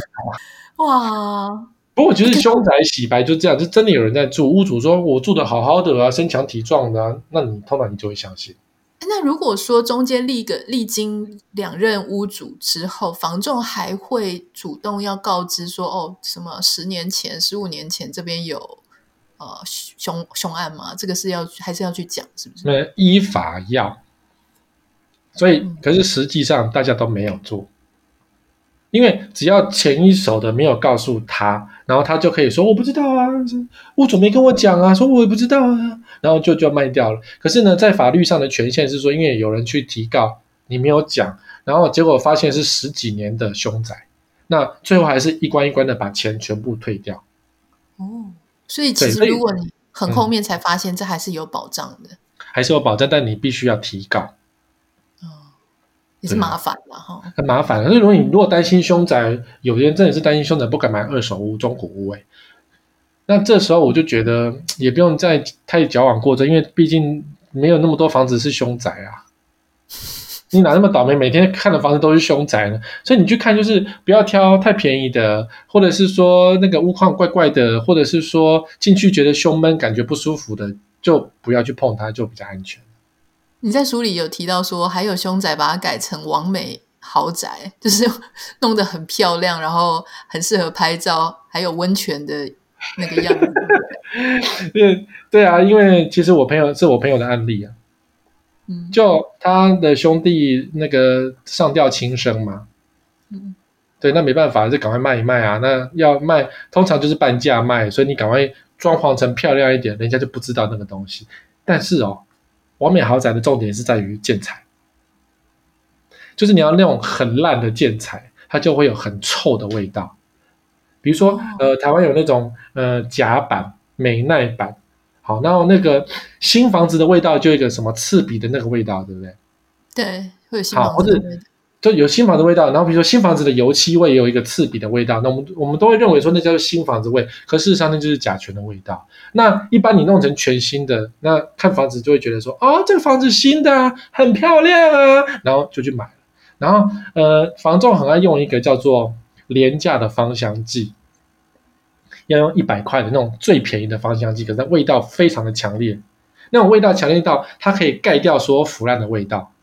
Speaker 1: 哇！
Speaker 2: 不过我觉得凶宅洗白就这样，就真的有人在住。屋主说我住的好好的啊，身强体壮的啊，那你通常你就会相信。
Speaker 1: 那如果说中间历个历经两任屋主之后，房仲还会主动要告知说，哦，什么十年前、十五年前这边有呃凶凶案吗？这个是要还是要去讲，是不是？
Speaker 2: 那依法要。所以，可是实际上大家都没有做。因为只要前一手的没有告诉他，然后他就可以说我不知道啊，物主没跟我讲啊，说我也不知道啊，然后就就卖掉了。可是呢，在法律上的权限是说，因为有人去提告，你没有讲，然后结果发现是十几年的凶宅，那最后还是一关一关的把钱全部退掉。
Speaker 1: 哦，所以其实如果你很后面才发现，这还是有保障的，
Speaker 2: 还是有保障，但你必须要提告。
Speaker 1: 也是麻烦了哈，
Speaker 2: 很麻烦。所以如果你如果担心凶宅，有些人真的是担心凶宅，不敢买二手屋、中古屋诶。那这时候我就觉得也不用再太矫枉过正，因为毕竟没有那么多房子是凶宅啊。你哪那么倒霉，每天看的房子都是凶宅呢？所以你去看，就是不要挑太便宜的，或者是说那个屋况怪怪的，或者是说进去觉得胸闷、感觉不舒服的，就不要去碰它，就比较安全。
Speaker 1: 你在书里有提到说，还有凶宅把它改成完美豪宅，就是 弄得很漂亮，然后很适合拍照，还有温泉的那个样子。
Speaker 2: 对对啊，因为其实我朋友是我朋友的案例啊，嗯，就他的兄弟那个上吊轻生嘛，嗯，对，那没办法，就赶快卖一卖啊。那要卖，通常就是半价卖，所以你赶快装潢成漂亮一点，人家就不知道那个东西。但是哦。网美豪宅的重点是在于建材，就是你要那种很烂的建材，它就会有很臭的味道。比如说，呃，台湾有那种呃甲板、美耐板，好，然后那个新房子的味道就一个什么刺鼻的那个味道，对不对？
Speaker 1: 对，会有新房子的味道。
Speaker 2: 就有新房子味道，然后比如说新房子的油漆味也有一个刺鼻的味道，那我们我们都会认为说那叫做新房子味，可事实上那就是甲醛的味道。那一般你弄成全新的，那看房子就会觉得说，哦，这个房子新的，很漂亮啊，然后就去买了。然后呃，房仲很爱用一个叫做廉价的芳香剂，要用一百块的那种最便宜的芳香剂，可是它味道非常的强烈，那种味道强烈到它可以盖掉所有腐烂的味道。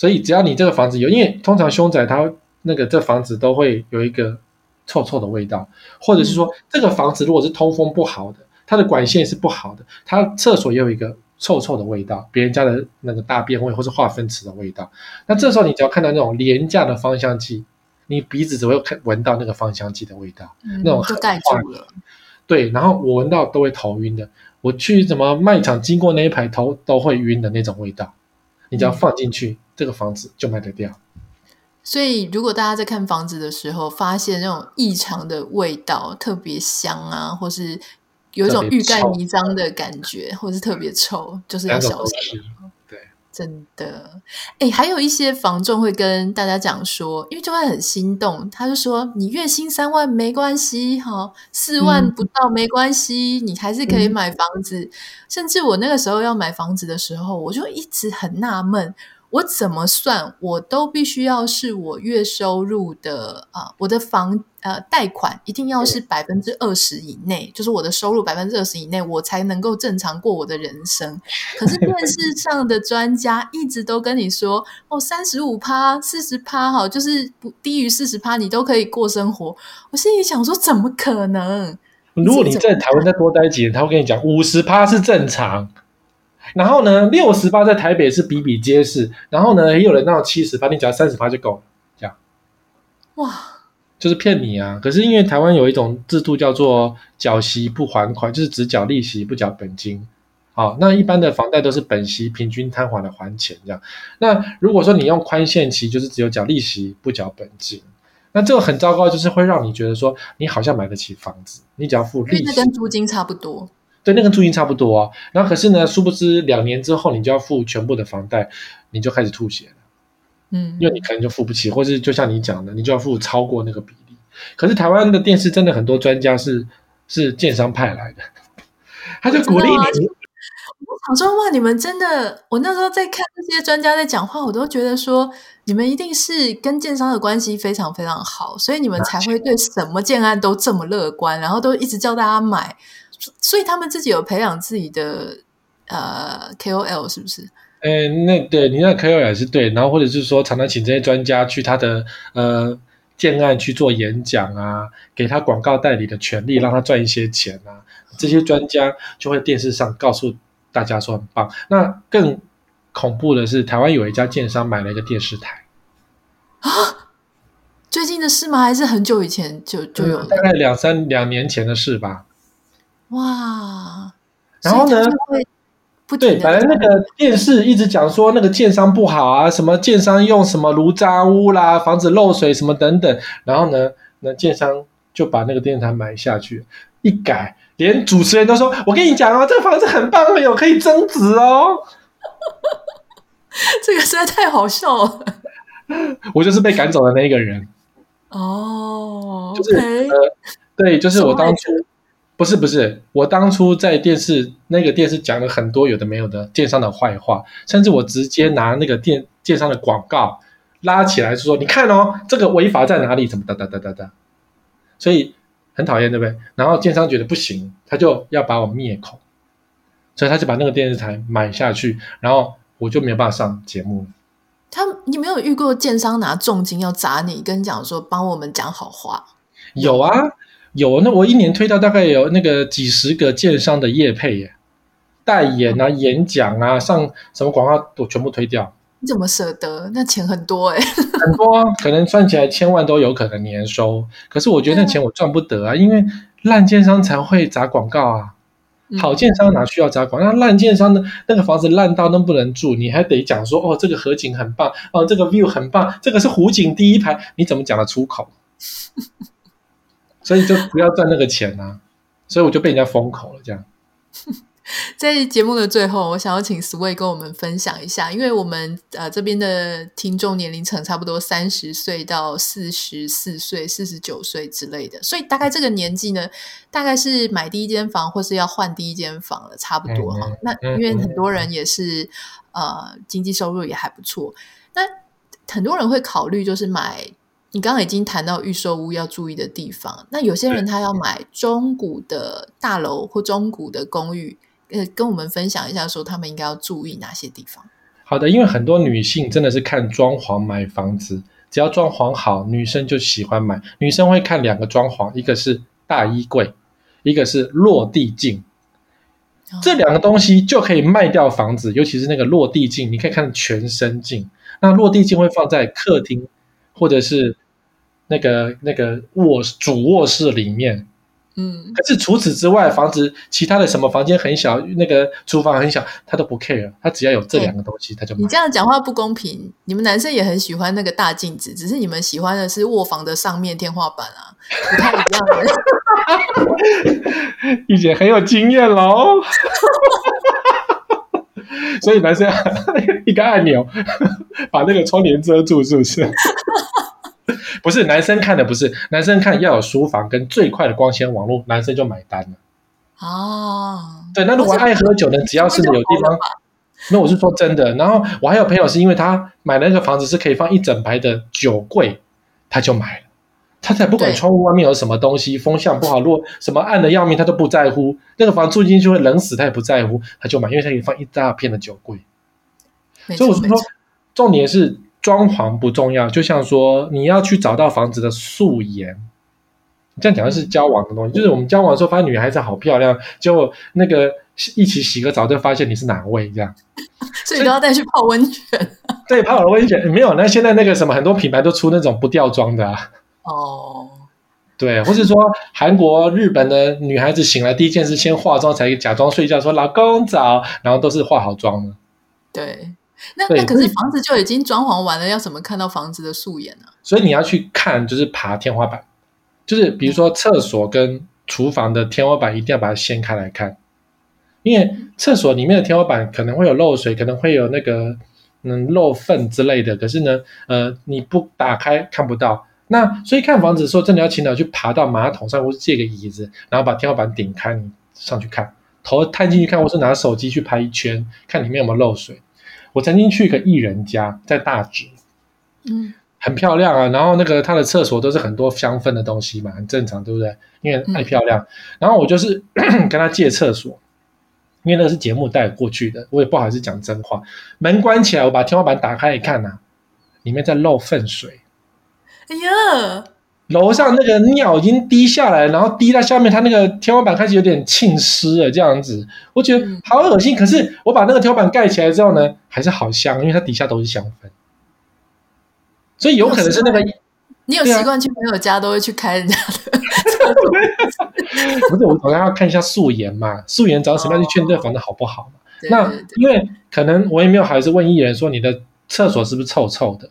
Speaker 2: 所以只要你这个房子有，因为通常凶宅它那个这房子都会有一个臭臭的味道，或者是说这个房子如果是通风不好的，它的管线是不好的，它厕所也有一个臭臭的味道，别人家的那个大便味或是化粪池的味道，那这时候你只要看到那种廉价的芳香剂，你鼻子只会看闻到那个芳香剂的味道，
Speaker 1: 嗯、
Speaker 2: 那种
Speaker 1: 就盖住了。
Speaker 2: 对，然后我闻到都会头晕的，我去什么卖场经过那一排头都会晕的那种味道，你只要放进去。嗯这个房子就卖得掉，
Speaker 1: 所以如果大家在看房子的时候，发现那种异常的味道，特别香啊，或是有一种欲盖弥彰的感觉，或是特别臭，就是要小心。
Speaker 2: 对，
Speaker 1: 真的，哎，还有一些房仲会跟大家讲说，因为就会很心动，他就说你月薪三万没关系，哈，四万不到没关系，嗯、你还是可以买房子。嗯、甚至我那个时候要买房子的时候，我就一直很纳闷。我怎么算，我都必须要是我月收入的啊、呃，我的房呃贷款一定要是百分之二十以内，就是我的收入百分之二十以内，我才能够正常过我的人生。可是电视上的专家一直都跟你说，哦，三十五趴、四十趴，哈，就是不低于四十趴，你都可以过生活。我心里想说，怎么可能？
Speaker 2: 如果你在台湾再多待几年，他会跟你讲五十趴是正常。然后呢，六十趴在台北是比比皆是。然后呢，也有人到七十趴，你只要三十趴就够了，这样。哇，就是骗你啊！可是因为台湾有一种制度叫做缴息不还款，就是只缴利息不缴本金。好，那一般的房贷都是本息平均摊还的还钱这样。那如果说你用宽限期，就是只有缴利息不缴本金，那这个很糟糕，就是会让你觉得说你好像买得起房子，你只要付利息，
Speaker 1: 那跟租金差不多。
Speaker 2: 对，那个租金差不多啊，然后可是呢，殊不知两年之后你就要付全部的房贷，你就开始吐血了，嗯，因为你可能就付不起，或是就像你讲的，你就要付超过那个比例。可是台湾的电视真的很多专家是是建商派来的，他就鼓励你。
Speaker 1: 我想说哇，你们真的，我那时候在看这些专家在讲话，我都觉得说你们一定是跟建商的关系非常非常好，所以你们才会对什么建案都这么乐观，然后都一直叫大家买。所以他们自己有培养自己的呃 KOL 是不是？
Speaker 2: 哎，那对你那 KOL 也是对，然后或者是说常常请这些专家去他的呃建案去做演讲啊，给他广告代理的权利，让他赚一些钱啊。这些专家就会电视上告诉大家说很棒。那更恐怖的是，台湾有一家建商买了一个电视台
Speaker 1: 啊，最近的事吗？还是很久以前就就有？
Speaker 2: 大概两三两年前的事吧。
Speaker 1: 哇，
Speaker 2: 然后呢？对，本来那个电视一直讲说那个建商不好啊，什么建商用什么炉渣屋啦，房子漏水什么等等。然后呢，那建商就把那个电视台买下去，一改，连主持人都说：“我跟你讲哦，这个房子很棒，有可以增值哦。”
Speaker 1: 这个实在太好笑了。
Speaker 2: 我就是被赶走的那一个人。
Speaker 1: 哦，
Speaker 2: 就是呃，对，就是我当初。不是不是，我当初在电视那个电视讲了很多有的没有的电商的坏话，甚至我直接拿那个电电商的广告拉起来说：“你看哦，这个违法在哪里？怎么哒哒哒哒哒。”所以很讨厌，对不对？然后电商觉得不行，他就要把我灭口，所以他就把那个电视台买下去，然后我就没有办法上节目了。
Speaker 1: 他，你没有遇过建商拿重金要砸你，跟你讲说帮我们讲好话？
Speaker 2: 有啊。有，那我一年推掉大概有那个几十个建商的业配耶，代言啊、演讲啊、上什么广告都全部推掉。
Speaker 1: 你怎么舍得？那钱很多哎，
Speaker 2: 很多，可能算起来千万都有可能年收。可是我觉得那钱我赚不得啊，因为烂建商才会砸广告啊，好建商哪需要砸广告？那烂建商的那个房子烂到都不能住，你还得讲说哦，这个河景很棒，哦，这个 view 很棒，这个是湖景第一排，你怎么讲得出口？所以就不要赚那个钱啊，所以我就被人家封口了。这样，
Speaker 1: 在节目的最后，我想要请 Sway 跟我们分享一下，因为我们呃这边的听众年龄层差不多三十岁到四十四岁、四十九岁之类的，所以大概这个年纪呢，大概是买第一间房或是要换第一间房了，差不多哈。那因为很多人也是呃经济收入也还不错，那很多人会考虑就是买。你刚刚已经谈到预售屋要注意的地方，那有些人他要买中古的大楼或中古的公寓，呃，跟我们分享一下，说他们应该要注意哪些地方？
Speaker 2: 好的，因为很多女性真的是看装潢买房子，只要装潢好，女生就喜欢买。女生会看两个装潢，一个是大衣柜，一个是落地镜，哦、这两个东西就可以卖掉房子。尤其是那个落地镜，你可以看全身镜。那落地镜会放在客厅。或者是那个那个卧主卧室里面，嗯，可是除此之外，房子其他的什么房间很小，那个厨房很小，他都不 care，他只要有这两个东西，他就买。
Speaker 1: 你这样讲话不公平，你们男生也很喜欢那个大镜子，只是你们喜欢的是卧房的上面天花板啊，不太一样的。
Speaker 2: 玉姐很有经验喽。所以男生 一个按钮把那个窗帘遮住，是不是？不是，男生看的不是，男生看要有书房跟最快的光纤网络，男生就买单了。
Speaker 1: 哦，
Speaker 2: 对，那如果爱喝酒的，只要是有地方，那我是说真的。然后我还有朋友是因为他买那个房子是可以放一整排的酒柜，他就买了。他才不管窗户外面有什么东西，风向不好，如果什么暗的要命，他都不在乎。那个房住进去会冷死，他也不在乎，他就买，因为他可以放一大片的酒柜。所以我是说，重点是装潢不重要，就像说你要去找到房子的素颜。这样讲的是交往的东西，就是我们交往的时候发现女孩子好漂亮，结果那个一起洗个澡就发现你是哪位这样，
Speaker 1: 所以都要带去泡温泉。
Speaker 2: 对，泡了温泉没有？那现在那个什么，很多品牌都出那种不掉妆的啊。
Speaker 1: 哦，
Speaker 2: 对，或是说韩国、日本的女孩子醒来第一件事先化妆，才假装睡觉，说老公早，然后都是化好妆的。
Speaker 1: 对，那那可是房子就已经装潢完了，要怎么看到房子的素颜呢？
Speaker 2: 所以你要去看，就是爬天花板，就是比如说厕所跟厨房的天花板一定要把它掀开来看，因为厕所里面的天花板可能会有漏水，可能会有那个嗯漏粪之类的，可是呢，呃，你不打开看不到。那所以看房子的时候，真的要勤劳去爬到马桶上，或是借个椅子，然后把天花板顶开，你上去看，头探进去看，或是拿手机去拍一圈，看里面有没有漏水。我曾经去一个艺人家，在大直，
Speaker 1: 嗯，很
Speaker 2: 漂亮啊。然后那个他的厕所都是很多香氛的东西嘛，很正常，对不对？因为太漂亮。嗯、然后我就是 跟他借厕所，因为那个是节目带过去的，我也不好意思讲真话。门关起来，我把天花板打开一看呐、啊，里面在漏粪水。
Speaker 1: 哎呀，
Speaker 2: 楼上那个尿已经滴下来，然后滴到下面，它那个天花板开始有点浸湿了，这样子，我觉得好恶心。可是我把那个天花板盖起来之后呢，还是好香，因为它底下都是香氛，所以有可能是那个。
Speaker 1: 你有习惯去朋友家都会去开人家的
Speaker 2: 不是，我总要看一下素颜嘛，素颜长什么样去确认这房子好不好嘛？那因为可能我也没有好意思问艺人说，你的厕所是不是臭臭的？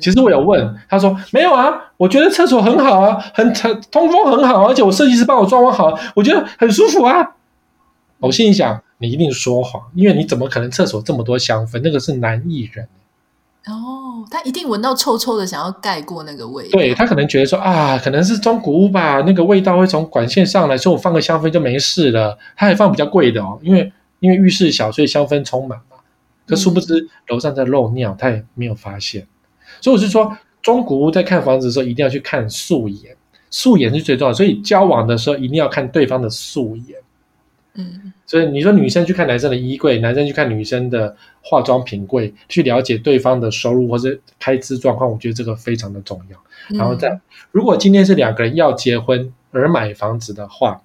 Speaker 2: 其实我有问，他说没有啊，我觉得厕所很好啊，很通风很好，而且我设计师帮我装潢好，我觉得很舒服啊。我心里想，你一定说谎，因为你怎么可能厕所这么多香氛？那个是男艺人
Speaker 1: 哦，他一定闻到臭臭的，想要盖过那个味道。
Speaker 2: 对，他可能觉得说啊，可能是中古屋吧，那个味道会从管线上来，所以我放个香氛就没事了。他还放比较贵的哦，因为因为浴室小，所以香氛充满嘛。可殊不知楼上在漏尿，他也没有发现。所以我是说，中古屋在看房子的时候，一定要去看素颜，素颜是最重要。所以交往的时候，一定要看对方的素颜。
Speaker 1: 嗯，所
Speaker 2: 以你说女生去看男生的衣柜，男生去看女生的化妆品柜，去了解对方的收入或者开支状况，我觉得这个非常的重要。然后再，如果今天是两个人要结婚而买房子的话，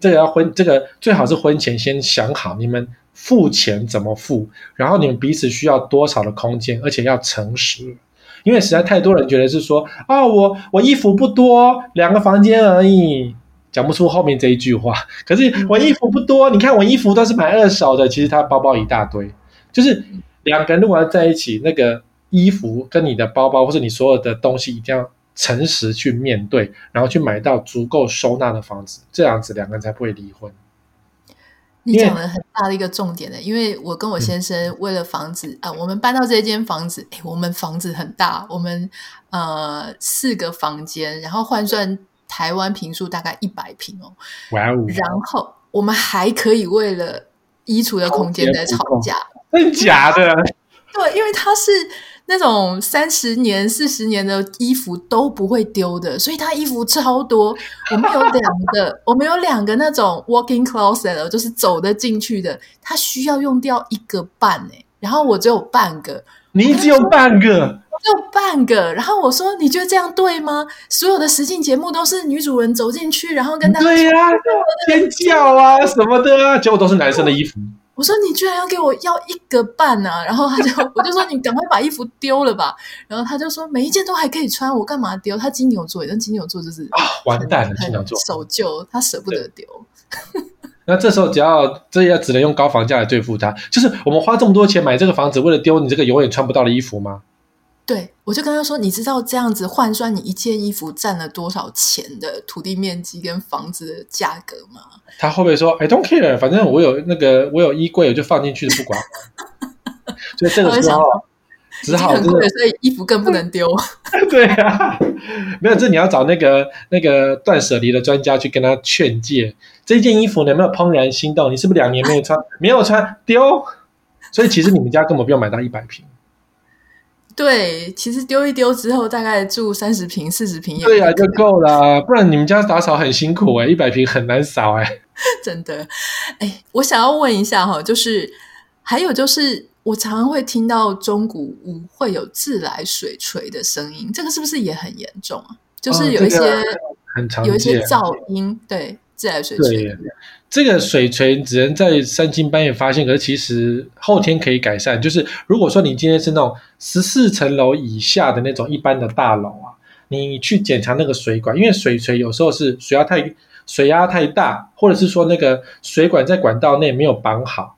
Speaker 2: 这个要婚，这个最好是婚前先想好你们。付钱怎么付？然后你们彼此需要多少的空间，而且要诚实，因为实在太多人觉得是说啊、哦，我我衣服不多，两个房间而已，讲不出后面这一句话。可是我衣服不多，你看我衣服都是买二手的，其实他包包一大堆。就是两个人如果要在一起，那个衣服跟你的包包或者你所有的东西一定要诚实去面对，然后去买到足够收纳的房子，这样子两个人才不会离婚。
Speaker 1: 你讲的很大的一个重点的，因为我跟我先生为了房子啊、嗯呃，我们搬到这间房子，哎，我们房子很大，我们呃四个房间，然后换算台湾平数大概一百平哦，
Speaker 2: 哇哦，
Speaker 1: 然后我们还可以为了衣橱的空间在吵架，
Speaker 2: 真的假的？
Speaker 1: 对，因为他是。那种三十年、四十年的衣服都不会丢的，所以他衣服超多。我们有两个，我们有两个那种 walking closet，就是走得进去的。他需要用掉一个半诶，然后我只有半个。
Speaker 2: 你只有半个，
Speaker 1: 只有半个。然后我说：“你觉得这样对吗？”所有的实境节目都是女主人走进去，然后跟大家
Speaker 2: 对呀、啊，尖叫啊什么的啊，结果都是男生的衣服。
Speaker 1: 我说，你居然要给我要一个半啊！然后他就我就说，你赶快把衣服丢了吧。然后他就说，每一件都还可以穿，我干嘛丢？他金牛座，但金牛座就是
Speaker 2: 啊，完蛋了，金牛座
Speaker 1: 守旧，他舍不得丢。
Speaker 2: 那这时候只要这要只能用高房价来对付他，就是我们花这么多钱买这个房子，为了丢你这个永远穿不到的衣服吗？
Speaker 1: 对，我就跟他说：“你知道这样子换算你一件衣服占了多少钱的土地面积跟房子的价格吗？”
Speaker 2: 他会不会说：“I don't care，反正我有那个我有衣柜，我就放进去不管。”所以这个时候只好
Speaker 1: 所以衣服更不能丢。
Speaker 2: 对啊，没有这你要找那个那个断舍离的专家去跟他劝诫。这件衣服你有没有怦然心动？你是不是两年没有穿？没有穿丢。所以其实你们家根本不用买到一百坪。
Speaker 1: 对，其实丢一丢之后，大概住三十平、四十平也
Speaker 2: 对啊，就够了。不然你们家打扫很辛苦哎、欸，一百平很难扫哎、欸。
Speaker 1: 真的，哎，我想要问一下哈，就是还有就是，我常常会听到中古屋会有自来水锤的声音，这个是不是也很严重啊？就是有一些、哦这个、很常，有一些噪音，对，自来水锤。
Speaker 2: 这个水锤只能在三更半夜发现，可是其实后天可以改善。就是如果说你今天是那种十四层楼以下的那种一般的大楼啊，你去检查那个水管，因为水锤有时候是水压太水压太大，或者是说那个水管在管道内没有绑好，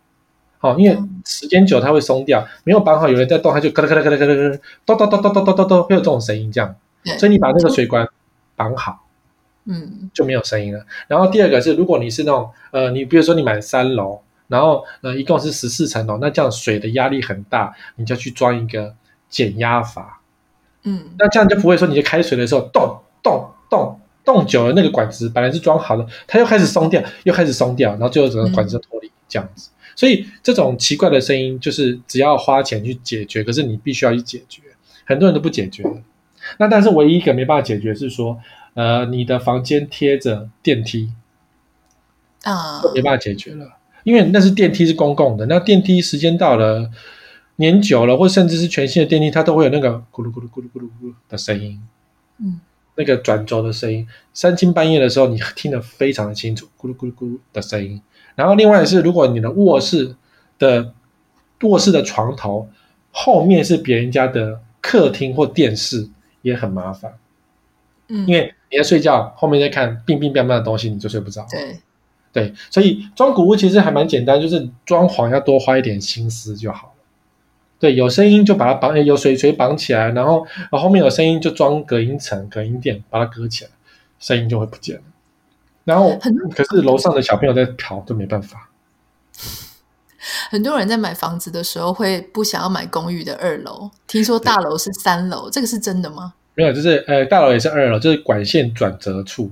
Speaker 2: 好，因为时间久它会松掉，没有绑好，有人在动，它就咔啦咔啦咔啦咔啦咔啦，咚咚咚咚咚咚咚咚，会有这种声音，这样，所以你把那个水管绑好。嗯，就没有声音了。然后第二个是，如果你是那种呃，你比如说你买三楼，然后呃，一共是十四层楼，那这样水的压力很大，你就去装一个减压阀。嗯，那这样就不会说你在开水的时候动动动动久了，那个管子本来是装好的，它又开始松掉，又开始松掉，然后最后整个管子脱离这样子。所以这种奇怪的声音，就是只要花钱去解决，可是你必须要去解决，很多人都不解决。那但是唯一一个没办法解决是说。呃，你的房间贴着电梯。啊，没办法解决了，因为那是电梯是公共的，那电梯时间到了，年久了，或甚至是全新的电梯，它都会有那个咕噜咕噜咕噜咕噜咕噜的声音，嗯，那个转轴的声音，三更半夜的时候，你听得非常的清楚，咕噜咕噜咕噜的声音。然后另外是，如果你的卧室的卧室的床头后面是别人家的客厅或电视，也很麻烦。嗯，因为你在睡觉，后面在看冰冰冰冰的东西，你就睡不着。对，对，所以装古物其实还蛮简单，就是装潢要多花一点心思就好了。对，有声音就把它绑，有水锤绑起来，然后然后后面有声音就装隔音层、隔音垫把它隔起来，声音就会不见了。然后可是楼上的小朋友在跑，就没办法。
Speaker 1: 很多人在买房子的时候会不想要买公寓的二楼，听说大楼是三楼，这个是真的吗？
Speaker 2: 没有，就是呃，大楼也是二楼，就是管线转折处。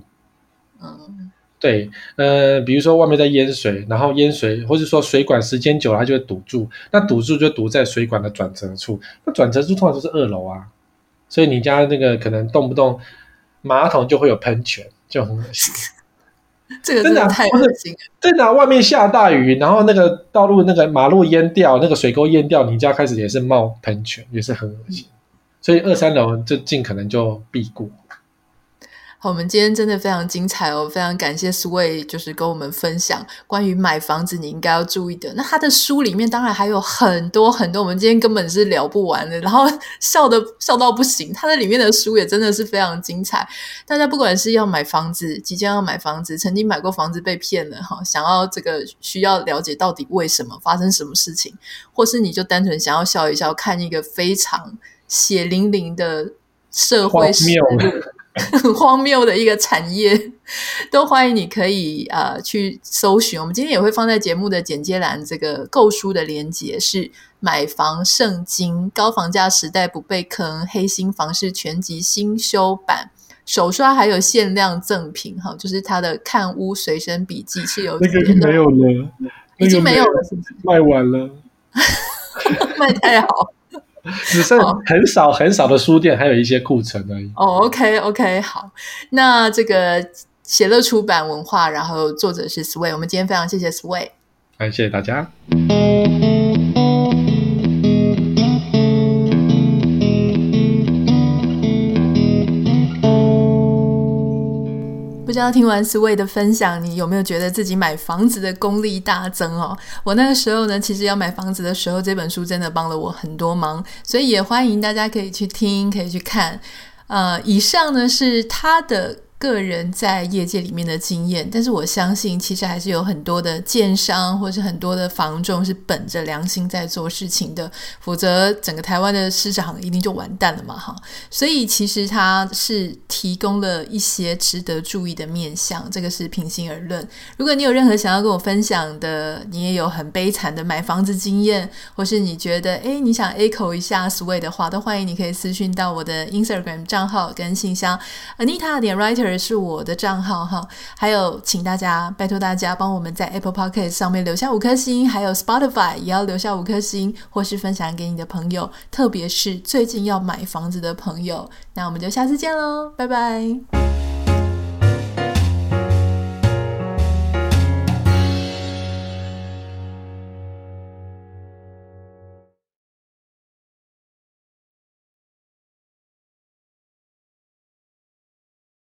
Speaker 2: 嗯，对，呃，比如说外面在淹水，然后淹水，或者说水管时间久了，它就会堵住。那堵住就堵在水管的转折处。那转折处通常都是二楼啊，所以你家那个可能动不动马桶就会有喷泉，就很恶心。
Speaker 1: 这个真的太恶心了。
Speaker 2: 真的，外面下大雨，然后那个道路那个马路淹掉，那个水沟淹掉，你家开始也是冒喷泉，也是很恶心。嗯所以二三楼就尽可能就避过。
Speaker 1: 好，我们今天真的非常精彩哦，非常感谢 Sway，就是跟我们分享关于买房子你应该要注意的。那他的书里面当然还有很多很多，我们今天根本是聊不完的，然后笑的笑到不行。他的里面的书也真的是非常精彩。大家不管是要买房子，即将要买房子，曾经买过房子被骗了哈，想要这个需要了解到底为什么发生什么事情，或是你就单纯想要笑一笑，看一个非常。血淋淋的社会实录，很 荒谬的一个产业，都欢迎你可以呃去搜寻。我们今天也会放在节目的简介栏，这个购书的连接是《买房圣经：高房价时代不被坑黑心房市全集新修版》，手刷还有限量赠品哈，就是他的看屋随身笔记是有
Speaker 2: 那个没有了，
Speaker 1: 已经没有了，是不是
Speaker 2: 卖完了？
Speaker 1: 卖太好。
Speaker 2: 只剩很少很少的书店，还有一些库存而已。
Speaker 1: 哦、oh,，OK OK，好，那这个写乐出版文化，然后作者是 Sway，我们今天非常谢谢 Sway，
Speaker 2: 谢谢大家。
Speaker 1: 不知道听完 Sway 的分享，你有没有觉得自己买房子的功力大增哦？我那个时候呢，其实要买房子的时候，这本书真的帮了我很多忙，所以也欢迎大家可以去听，可以去看。呃，以上呢是他的个人在业界里面的经验，但是我相信其实还是有很多的建商或是很多的房仲是本着良心在做事情的，否则整个台湾的市场一定就完蛋了嘛哈。所以其实它是提供了一些值得注意的面向，这个是平心而论。如果你有任何想要跟我分享的，你也有很悲惨的买房子经验，或是你觉得诶你想 echo 一下 Sway 的话，都欢迎你可以私讯到我的 Instagram 账号跟信箱 Anita 点 Writer。是我的账号哈，还有请大家拜托大家帮我们在 Apple Podcast 上面留下五颗星，还有 Spotify 也要留下五颗星，或是分享给你的朋友，特别是最近要买房子的朋友。那我们就下次见喽，拜拜。